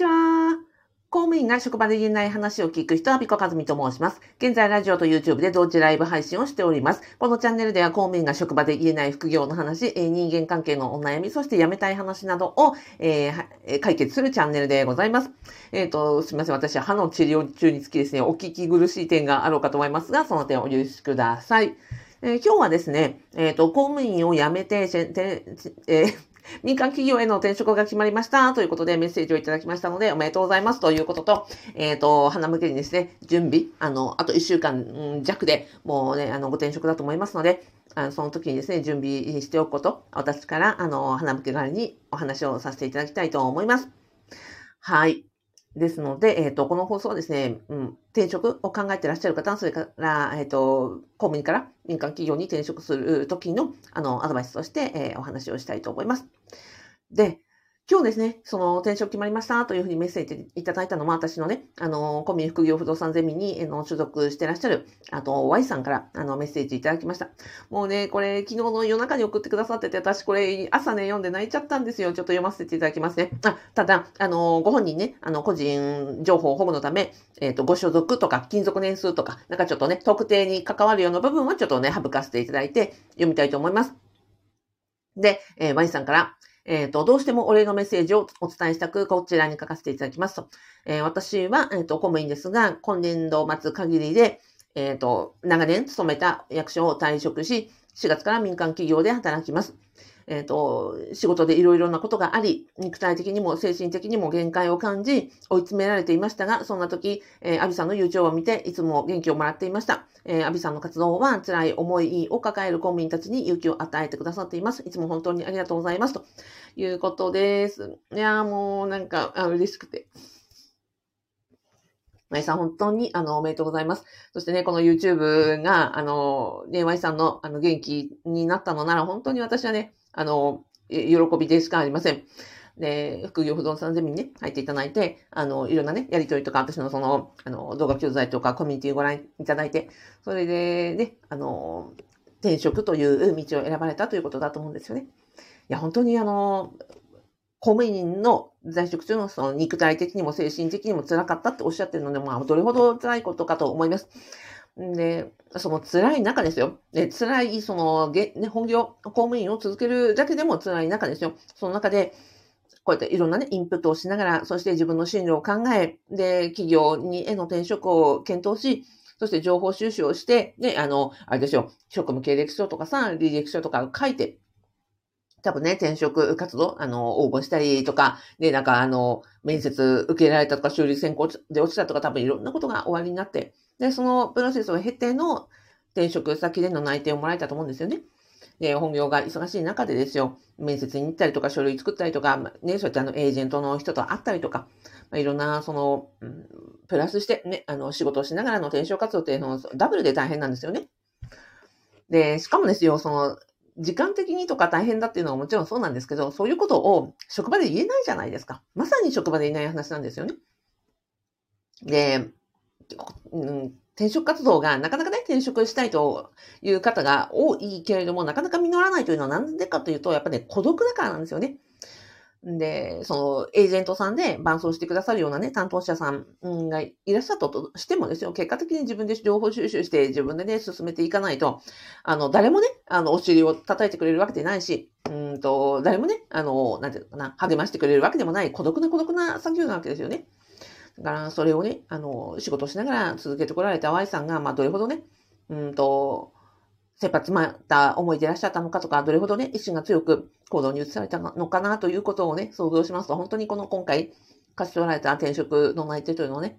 ちは。公務員が職場で言えない話を聞く人は、ピコカズミと申します。現在、ラジオと YouTube で同時ライブ配信をしております。このチャンネルでは、公務員が職場で言えない副業の話、人間関係のお悩み、そして辞めたい話などを、えー、解決するチャンネルでございます。えっ、ー、と、すみません。私は歯の治療中につきですね、お聞き苦しい点があろうかと思いますが、その点をお許しください。えー、今日はですね、えっ、と、公務員を辞めて、えー民間企業への転職が決まりましたということでメッセージをいただきましたので、おめでとうございますということと、えっ、ー、と、花向けにですね、準備、あの、あと1週間弱でもうね、あの、ご転職だと思いますので、あのその時にですね、準備しておくこと、私から、あの、花向け側にお話をさせていただきたいと思います。はい。ですので、えっ、ー、と、この放送はですね、うん、転職を考えていらっしゃる方、それから、えっ、ー、と、公務員から民間企業に転職する時の、あの、アドバイスとして、えー、お話をしたいと思います。で、今日ですね、その転職決まりましたというふうにメッセージいただいたのは、私のね、あの、コミ副業不動産ゼミに、の所属してらっしゃる、あと、Y さんから、あの、メッセージいただきました。もうね、これ、昨日の夜中に送ってくださってて、私これ、朝ね、読んで泣いちゃったんですよ。ちょっと読ませていただきますね。あ、ただ、あの、ご本人ね、あの、個人情報保護のため、えっ、ー、と、ご所属とか、勤続年数とか、なんかちょっとね、特定に関わるような部分はちょっとね、省かせていただいて、読みたいと思います。で、えー、Y さんから、えっ、ー、と、どうしてもお礼のメッセージをお伝えしたく、こちらに書かせていただきますと。えー、私は、えっ、ー、と、公務員ですが、今年度末限りで、えっ、と、長年勤めた役所を退職し、4月から民間企業で働きます。えっ、ー、と、仕事でいろいろなことがあり、肉体的にも精神的にも限界を感じ、追い詰められていましたが、そんな時、えー、アビさんの YouTube を見て、いつも元気をもらっていました。えー、アビさんの活動は辛い思いを抱える公務員たちに勇気を与えてくださっています。いつも本当にありがとうございます。ということです。いやもうなんか、あ嬉しくて。まいさん、本当に、あの、おめでとうございます。そしてね、この YouTube が、あの、ね、まいさんの、あの、元気になったのなら、本当に私はね、あの、喜びでしかありません。で、副業不動産ゼミにね、入っていただいて、あの、いろんなね、やりとりとか、私のその、あの、動画教材とかコミュニティをご覧いただいて、それでね、あの、転職という道を選ばれたということだと思うんですよね。いや、本当にあの、公務員の在職中のその肉体的にも精神的にも辛かったっておっしゃってるので、まあ、どれほど辛いことかと思います。で、その辛い中ですよ。で辛い、その、ね、本業、公務員を続けるだけでも辛い中ですよ。その中で、こうやっていろんなね、インプットをしながら、そして自分の進路を考え、で、企業にへの転職を検討し、そして情報収集をして、ね、あの、あれですよ、職務経歴書とかさ、履歴書とか書いて、多分ね、転職活動、あの、応募したりとか、で、なんかあの、面接受けられたとか、修理選考で落ちたとか、多分いろんなことが終わりになって、で、そのプロセスを経ての転職先での内定をもらえたと思うんですよね。で、本業が忙しい中でですよ、面接に行ったりとか、書類作ったりとか、ね、そういったあの、エージェントの人と会ったりとか、まあ、いろんな、その、うん、プラスしてね、あの、仕事をしながらの転職活動っていうのをダブルで大変なんですよね。で、しかもですよ、その、時間的にとか大変だっていうのはもちろんそうなんですけど、そういうことを職場で言えないじゃないですか。まさに職場で言えない話なんですよね。で、うん、転職活動がなかなかね、転職したいという方が多いけれども、なかなか実らないというのはなんでかというと、やっぱね、孤独だからなんですよね。で、その、エージェントさんで伴走してくださるようなね、担当者さんがいらっしゃったとしてもですよ、結果的に自分で情報収集して自分でね、進めていかないと、あの、誰もね、あの、お尻を叩いてくれるわけでないし、うんと、誰もね、あの、なんていうかな、励ましてくれるわけでもない、孤独な孤独な作業なわけですよね。だから、それをね、あの、仕事しながら続けてこられた Y さんが、まあ、どれほどね、うんと、切羽詰まった思いでいらっしゃったのかとか、どれほどね、意志が強く行動に移されたのかなということをね、想像しますと、本当にこの今回、勝ち取られた転職の内定というのはね、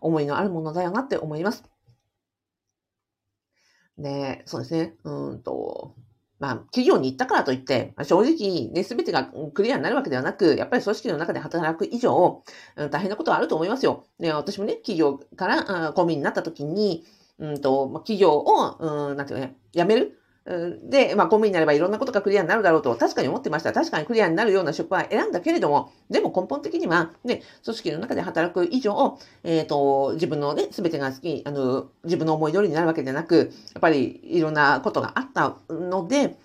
思いのあるものだよなって思います。で、そうですね、うんと、まあ、企業に行ったからといって、正直、ね、すべてがクリアになるわけではなく、やっぱり組織の中で働く以上、大変なことはあると思いますよ。ね、私もね、企業から公務員になった時に、うんと、企業を、うん、なんていうかね、辞めるで、まあ、公務員になればいろんなことがクリアになるだろうと確かに思ってました。確かにクリアになるような職は選んだけれども、でも根本的には、ね、組織の中で働く以上、えっ、ー、と、自分のね、すべてが好き、あの、自分の思い通りになるわけでなく、やっぱりいろんなことがあったので、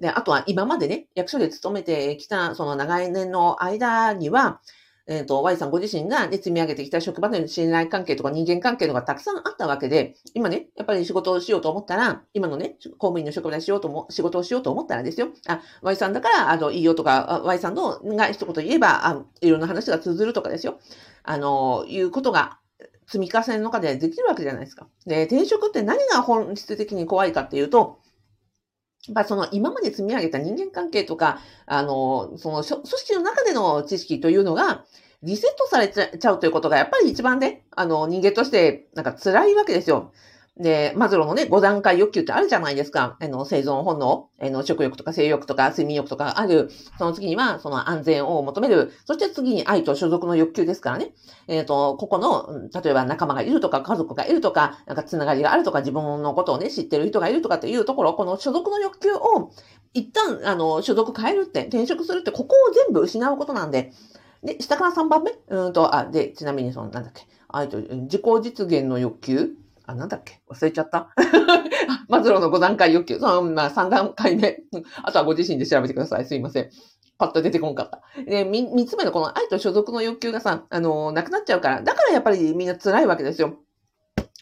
で、あとは今までね、役所で勤めてきた、その長い年の間には、えっ、ー、と、Y さんご自身が、ね、積み上げてきた職場での信頼関係とか人間関係とかたくさんあったわけで、今ね、やっぱり仕事をしようと思ったら、今のね、公務員の職場でしようとも、仕事をしようと思ったらですよ、あ、Y さんだから、あの、いいよとか、Y さんのが一言言えば、あいろんな話が通ずるとかですよ。あの、いうことが積み重ねの中でできるわけじゃないですか。で、転職って何が本質的に怖いかっていうと、まあ、その今まで積み上げた人間関係とか、あの、その組織の中での知識というのが、リセットされちゃうということが、やっぱり一番ね、あの、人間として、なんか辛いわけですよ。で、マズローのね、5段階欲求ってあるじゃないですか。あの、生存本能、あの、食欲とか性欲とか睡眠欲とかある。その次には、その安全を求める。そして次に愛と所属の欲求ですからね。えっ、ー、と、ここの、例えば仲間がいるとか、家族がいるとか、なんかつながりがあるとか、自分のことをね、知ってる人がいるとかっていうところ、この所属の欲求を、一旦、あの、所属変えるって、転職するって、ここを全部失うことなんで、で、下から3番目？うんと、あ、で、ちなみにその、なんだっけ？愛と、自己実現の欲求？あ、なんだっけ？忘れちゃった マズローの5段階欲求。その、まあ、3段階目。あとはご自身で調べてください。すいません。パッと出てこんかった。で、3つ目のこの愛と所属の欲求がさ、あの、なくなっちゃうから。だからやっぱりみんな辛いわけですよ。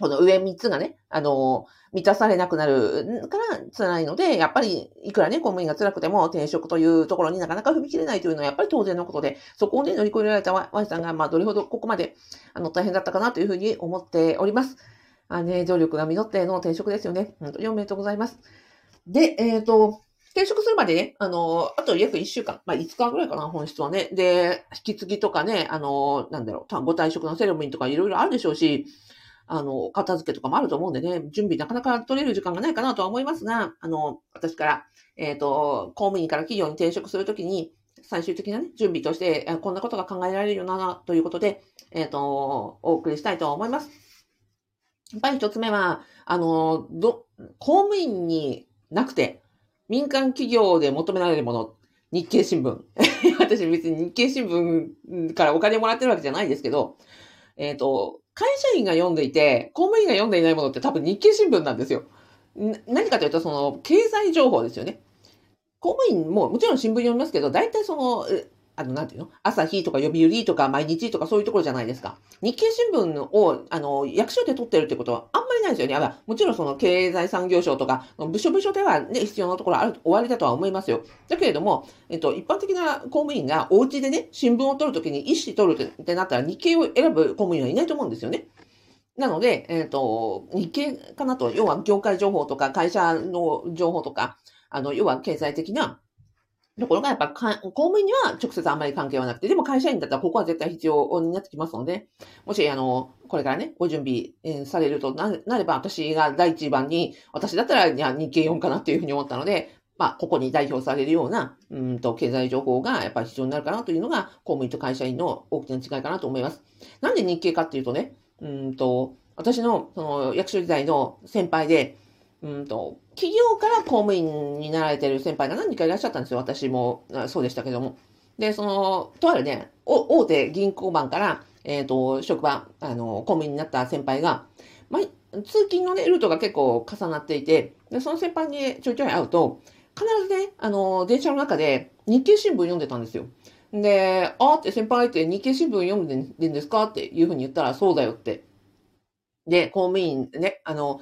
この上3つがね、あの、満たされなくなるから辛いので、やっぱりいくらね、公務員が辛くても転職というところになかなか踏み切れないというのはやっぱり当然のことで、そこをね、乗り越えられた Y さんが、まあ、どれほどここまで、あの、大変だったかなというふうに思っております。あね、努力が実っての転職ですよね。本当におめでとうございます。で、えっ、ー、と、転職するまでね、あの、あと約1週間、まあ5日ぐらいかな、本質はね。で、引き継ぎとかね、あの、なんだろう、ご退職のセレモニーとかいろいろあるでしょうし、あの、片付けとかもあると思うんでね、準備なかなか取れる時間がないかなとは思いますが、あの、私から、えっ、ー、と、公務員から企業に転職するときに、最終的なね、準備として、こんなことが考えられるよな、ということで、えっ、ー、と、お送りしたいと思います。やっぱり一つ目は、あの、ど、公務員になくて、民間企業で求められるもの、日経新聞。私別に日経新聞からお金もらってるわけじゃないですけど、えっ、ー、と、会社員が読んでいて、公務員が読んでいないものって多分日経新聞なんですよ。何かというと、その、経済情報ですよね。公務員ももちろん新聞読みますけど、大体その、あの、なんていうの？朝日とか読売とか毎日とかそういうところじゃないですか。日経新聞を、あの、役所で取ってるってことはあんまりないですよね。あもちろんその経済産業省とか、部署部署ではね、必要なところある、終わりだとは思いますよ。だけれども、えっと、一般的な公務員がお家でね、新聞を取るときに一紙取るってなったら日経を選ぶ公務員はいないと思うんですよね。なので、えっ、と、日経かなと、要は業界情報とか会社の情報とか、あの、要は経済的なところがやっぱ公務員には直接あんまり関係はなくて、でも会社員だったらここは絶対必要になってきますので、もし、あの、これからね、ご準備、えー、されるとなれば、私が第一番に、私だったら、いや、日経4かなっていうふうに思ったので、まあ、ここに代表されるような、うんと、経済情報がやっぱり必要になるかなというのが、公務員と会社員の大きな違いかなと思います。なんで日経かっていうとね、うんと、私の、その、役所時代の先輩で、うんと、企業から公務員になられてる先輩が何人かいらっしゃったんですよ。私もそうでしたけども。で、その、とあるね、大手銀行マンから、えっ、ー、と、職場、あの、公務員になった先輩が、ま、通勤のね、ルートが結構重なっていて、で、その先輩にちょいちょい会うと、必ずね、あの、電車の中で日経新聞読んでたんですよ。で、あーって先輩って日経新聞読んでるんですかっていうふうに言ったら、そうだよって。で、公務員ね、あの、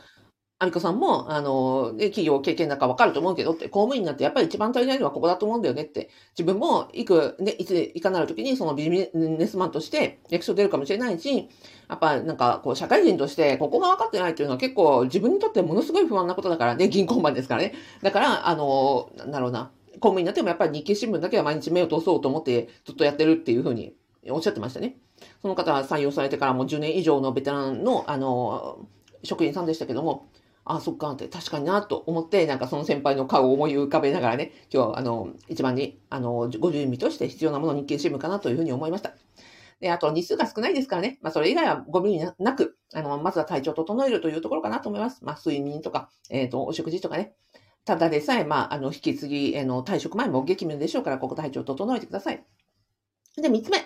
アミコさんも、あの、ね企業経験だかわかると思うけどって、公務員になってやっぱり一番足りないのはここだと思うんだよねって、自分も行く、ね、いついかなる時にそのビジネスマンとして役所出るかもしれないし、やっぱなんかこう社会人としてここが分かってないっていうのは結構自分にとってものすごい不安なことだからね、銀行マンですからね。だから、あの、なんだろうな、公務員になってもやっぱり日経新聞だけは毎日目を通そうと思ってずっとやってるっていうふうにおっしゃってましたね。その方は採用されてからもう10年以上のベテランの、あの、職員さんでしたけども、あ、そっかって確かになと思って、なんかその先輩の顔を思い浮かべながらね、今日あの、一番に、あの、ご準備として必要なもの日経新聞かなというふうに思いました。で、あと日数が少ないですからね。まあそれ以外はご無理なく、あの、まずは体調を整えるというところかなと思います。まあ睡眠とか、えっ、ー、と、お食事とかね。ただでさえ、まあ、あの、引き継ぎ、えの、退職前も激務でしょうから、ここ体調を整えてください。で、三つ目。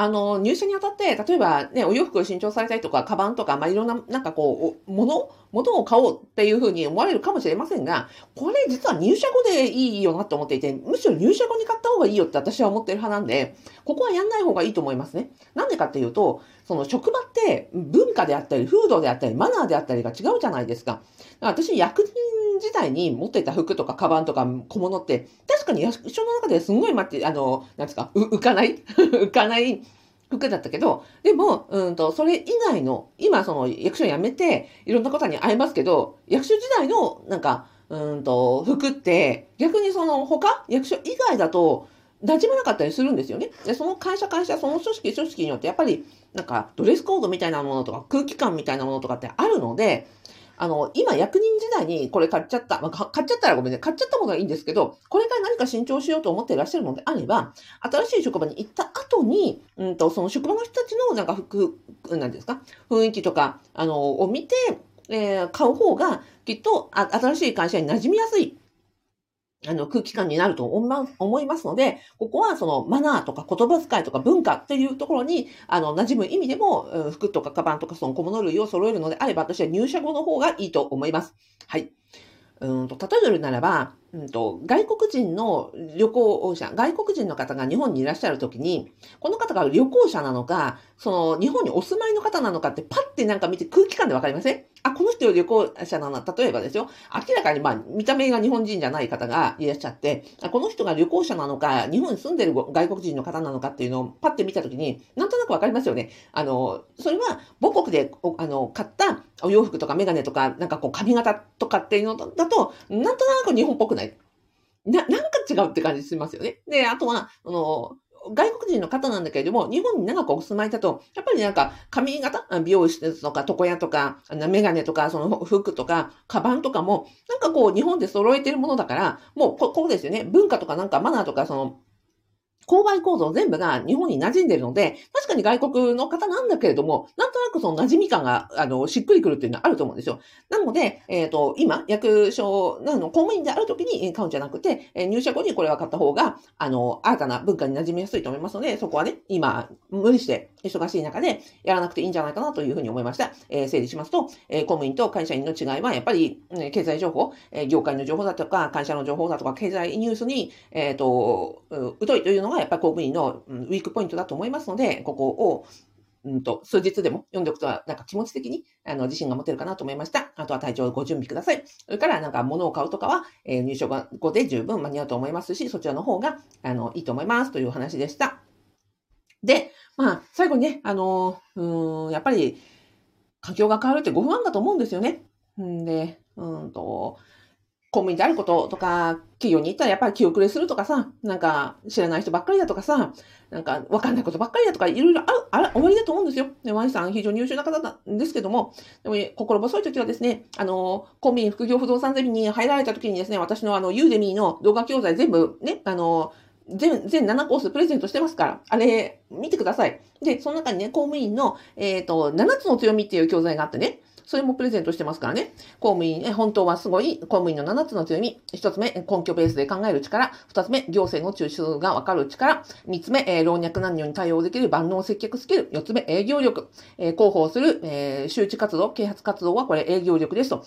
あの、入社にあたって、例えばね、お洋服を新調されたりとか、カバンとか、まあ、いろんな、なんかこう、もの、を買おうっていうふうに思われるかもしれませんが、これ実は入社後でいいよなって思っていて、むしろ入社後に買った方がいいよって私は思ってる派なんで、ここはやんない方がいいと思いますね。なんでかっていうと、その職場って文化であったり、風土であったり、マナーであったりが違うじゃないですか。私、役人時代に持ってた服とかカバンとか小物って、確かに役所の中ですごい待って、あの、なんですか、浮かない？浮かない服だったけど、でも、うんと、それ以外の、今その役所辞めて、いろんな方に会えますけど、役所時代の、なんか、うんと、服って、逆にその他、役所以外だと、馴染まなかったりするんですよね。で、その会社会社、その組織組織によって、やっぱり、なんか、ドレスコードみたいなものとか、空気感みたいなものとかってあるので、あの、今役人時代にこれ買っちゃった。まあ、買っちゃったらごめんね。買っちゃった方がいいんですけど、これから何か新調しようと思っていらっしゃるのであれば、新しい職場に行った後に、うんと、その職場の人たちのなんか服、なんですか、雰囲気とか、あの、を見て、えー、買う方が、きっと、新しい会社に馴染みやすいあの、空気感になると思いますので、ここはそのマナーとか言葉遣いとか文化っていうところに、あの、馴染む意味でも、服とかカバンとかその小物類を揃えるのであれば、私は入社後の方がいいと思います。はい。うんと、例えるならば、うんと、外国人の旅行者、外国人の方が日本にいらっしゃるときに、この方が旅行者なのか、その日本にお住まいの方なのかってパッてなんか見て空気感でわかりません？あ、この人旅行者なの、例えばですよ。明らかにまあ見た目が日本人じゃない方がいらっしゃって、あこの人が旅行者なのか、日本に住んでる外国人の方なのかっていうのをパッて見たときに、なんとなくわかりますよね。あの、それは母国であの買ったお洋服とかメガネとか、なんかこう髪型とかっていうのだと、なんとなく日本っぽくない。な、なんか違うって感じしますよね。で、あとは、あの、外国人の方なんだけれども、日本に長くお住まいだと、やっぱりなんか髪型、美容室とか床屋とか、メガネとか、その服とか、カバンとかも、なんかこう日本で揃えてるものだから、もうここですよね。文化とかなんかマナーとか、その、購買構造全部が日本に馴染んでるので、確かに外国の方なんだけれども、なんとなくその馴染み感が、あの、しっくりくるっていうのはあると思うんですよ。なので、えっ、ー、と、今、役所なの公務員である時に買うんじゃなくて、え入社後にこれは買った方が、あの、新たな文化に馴染みやすいと思いますので、そこはね、今、無理して忙しい中でやらなくていいんじゃないかなというふうに思いました。えー、整理しますと、えー、公務員と会社員の違いは、やっぱり、ね、経済情報、え、業界の情報だとか、会社の情報だとか、経済ニュースに、えっ、と、疎いというのが、やっぱ公務員のウィークポイントだと思いますので、ここを、うんと、数日でも読んでおくとは、なんか気持ち的に、あの、自信が持てるかなと思いました。あとは体調をご準備ください。それから、なんか物を買うとかは、えー、入所後で十分間に合うと思いますし、そちらの方が、あの、いいと思いますという話でした。で、まあ、最後にね、あの、うん、やっぱり、環境が変わるってご不安だと思うんですよね。んで、うんと、公務員であることとか、企業に行ったらやっぱり気遅れするとかさ、なんか知らない人ばっかりだとかさ、なんかわかんないことばっかりだとか、いろいろある、ある、終わりだと思うんですよ。で、ワイさん非常に優秀な方なんですけども、でも心細い時はですね、あの、公務員副業不動産ゼミに入られた時にですね、私のあの、ユーデミーの動画教材全部ね、あの、全、全7コースプレゼントしてますから、あれ、見てください。で、その中にね、公務員の、えっ、ー、と、7つの強みっていう教材があってね、それもプレゼントしてますからね。公務員、ね、本当はすごい、公務員の7つの強み。1つ目、根拠ベースで考える力。2つ目、行政の中枢がわかる力。3つ目、え、老若男女に対応できる万能接客スキル。4つ目、営業力。え、広報する、え、周知活動、啓発活動はこれ営業力ですと。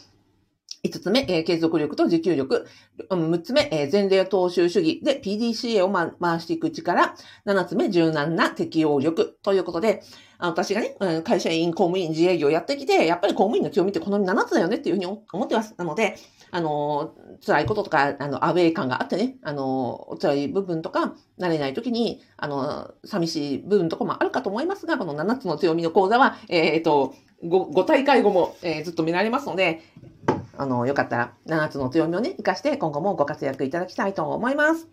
5つ目、えー、継続力と持久力。6つ目、えー、前例踏襲主義で PDCA を、ま、回していく力。7つ目、柔軟な適応力。ということで、私がね、会社員、公務員、自営業やってきて、やっぱり公務員の強みってこの7つだよねっていうふうに思ってます。なので、あの、辛いこととか、あの、アウェイ感があってね、あの、辛い部分とか、慣れない時に、あの、寂しい部分とかもあるかと思いますが、この7つの強みの講座は、えっ、と5、5大会後も、え、ずっと見られますので、あの、よかったら7つの強みをね、活かして今後もご活躍いただきたいと思います。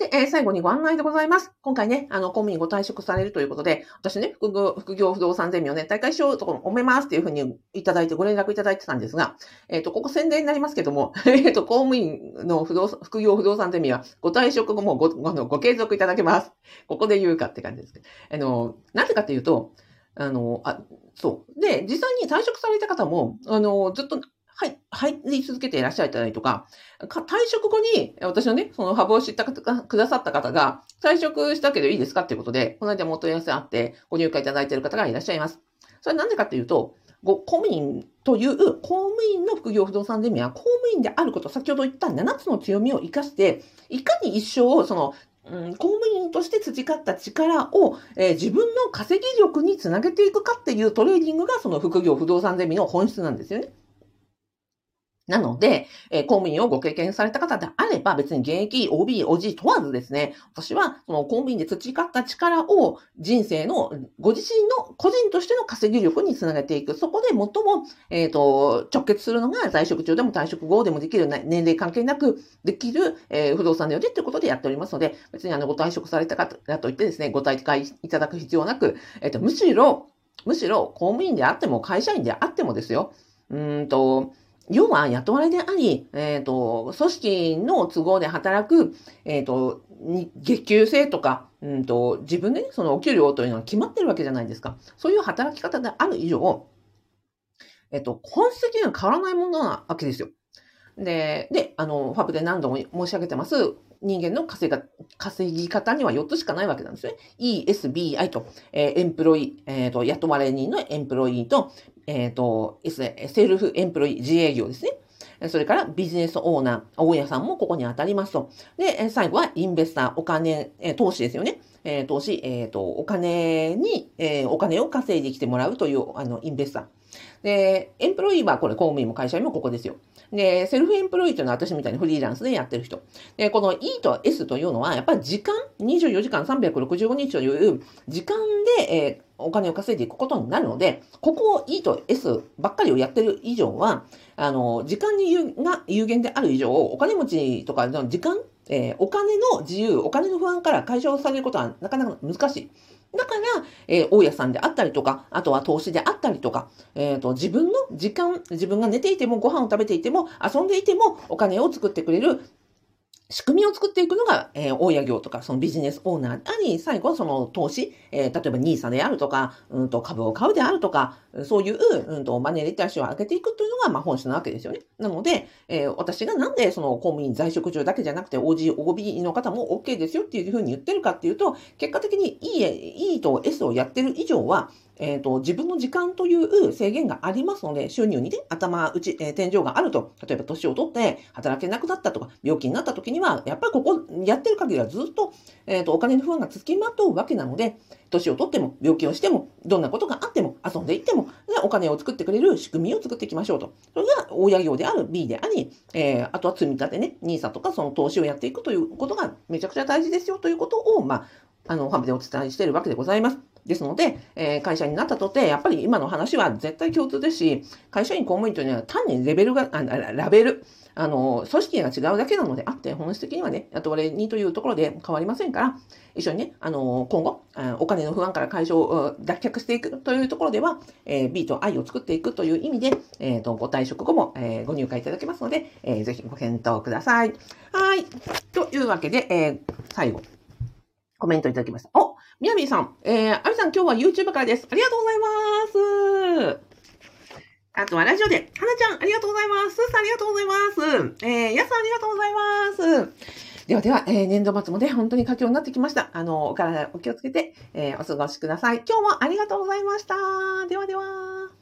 で、えー、最後にご案内でございます。今回ね、あの、公務員ご退職されるということで、私ね、副業、副業不動産ゼミをね、大会しようと思いますっていうふうにいただいて、ご連絡いただいてたんですが、えっ、ー、と、ここ宣伝になりますけども、えっと、公務員の不動、副業不動産ゼミは、ご退職後もご、ご、ご継続いただけます。ここで言うかって感じですけど。あの、なぜかっていうと、あの、あ、そう。で、実際に退職された方も、あの、ずっとはい、入り続けていらっしゃったりとか、か退職後に、私のね、そのハブを知った方くださった方が、退職したけどいいですかっていうことで、この間もお問い合わせあって、ご入会いただいている方がいらっしゃいます。それなんでかっていうと、ご公務員という公務員の副業不動産ゼミは公務員であること、先ほど言った7つの強みを活かして、いかに一生そのうん、公務員として培った力を、えー、自分の稼ぎ力につなげていくかっていうトレーニングがその副業不動産ゼミの本質なんですよね。なので、えー、公務員をご経験された方であれば、別に現役、OB、OG 問わずですね、私は、その公務員で培った力を人生の、ご自身の個人としての稼ぎ力につなげていく。そこで最も、えっ、ー、と、直結するのが在職中でも退職後でもできる、年齢関係なくできる、えー、不動産でよりということでやっておりますので、別にあの、ご退職された方だといってですね、ご退会いただく必要なく、えっ、と、むしろ、むしろ公務員であっても会社員であってもですよ、うんと、要は雇われであり、えっ、ー、と、組織の都合で働く、えっ、ー、と、月給制とか、うんと、自分で、ね、そのお給料というのは決まってるわけじゃないですか。そういう働き方である以上、えっ、ー、と、本質的には変わらないものなわけですよ。で、で、あの、ファブで何度も申し上げてます、人間の稼が稼ぎ方には4つしかないわけなんですね。ESBI と、えー、 employee、え、ー、と、雇われ人の employee と、えっ、ー、と、 self employee 自営業ですね。それから business owner、大家さんもここに当たりますと。で、最後は investor、お金、投資ですよね。え投資、えっ、と、お金に、えお金を稼いできてもらうという、あの、 investor。で、 employee はこれ公務員も会社員もここですよ。で、 self employee というのは私みたいにフリーランスでやってる人。で、この E と S というのは、やっぱり時間、24時間365日という時間で、えー、お金を稼いでいくことになるので、ここを E と S ばっかりをやってる以上は、あの、時間に有が有限である以上、お金持ちとかの時間、えー、お金の自由、お金の不安から解消されることはなかなか難しい。だから、えー、大家さんであったりとか、あとは投資であったりとか、えっ、ー、と、自分の時間、自分が寝ていても、ご飯を食べていても、遊んでいても、お金を作ってくれる仕組みを作っていくのが、えー、大家業とか、そのビジネスオーナーであり、最後はその投資、えー、例えば NISA であるとか、うんと株を買うであるとか、そういう、うんとマネーリテラシーを上げていくというのが、まあ本質なわけですよね。なので、えー、私がなんでその公務員在職中だけじゃなくて OG、OB の方も OK ですよっていうふうに言ってるかっていうと、結果的に E, e と S をやってる以上は、えっ、ー、と、自分の時間という制限がありますので、収入にね、頭打ち、えー、天井があると、例えば年を取って働けなくなったとか、病気になった時には、やっぱりここやってる限りはずっと、えっ、ー、と、お金の不安が付きまとうわけなので、年を取っても、病気をしても、どんなことがあっても、遊んでいっても、お金を作ってくれる仕組みを作っていきましょうと。それが親業である B であり、えー、あとは積み立てね、NISA とかその投資をやっていくということがめちゃくちゃ大事ですよということを、まあ、あの、ファブでお伝えしているわけでございます。ですので、えー、会社になったとて、やっぱり今の話は絶対共通ですし、会社員公務員というのは単にレベルが、あラベル、あの、組織が違うだけなのであって、本質的にはね、雇われにというところで変わりませんから、一緒にね、あの、今後、お金の不安から解消、脱却していくというところでは、えー、B と I を作っていくという意味で、えっ、ー、と、ご退職後も、えー、ご入会いただけますので、えー、ぜひご検討ください。はい。というわけで、えー、最後、コメントいただきました。おみやびさん、えー、あみさん今日は YouTube からです。ありがとうございます。あとはラジオで、はなちゃん、ありがとうございます。すーさん、ありがとうございます。えー、やさん、ありがとうございます。ではでは、えー、年度末もね、本当に佳境になってきました。あの、お体お気をつけて、えー、お過ごしください。今日もありがとうございました。ではでは。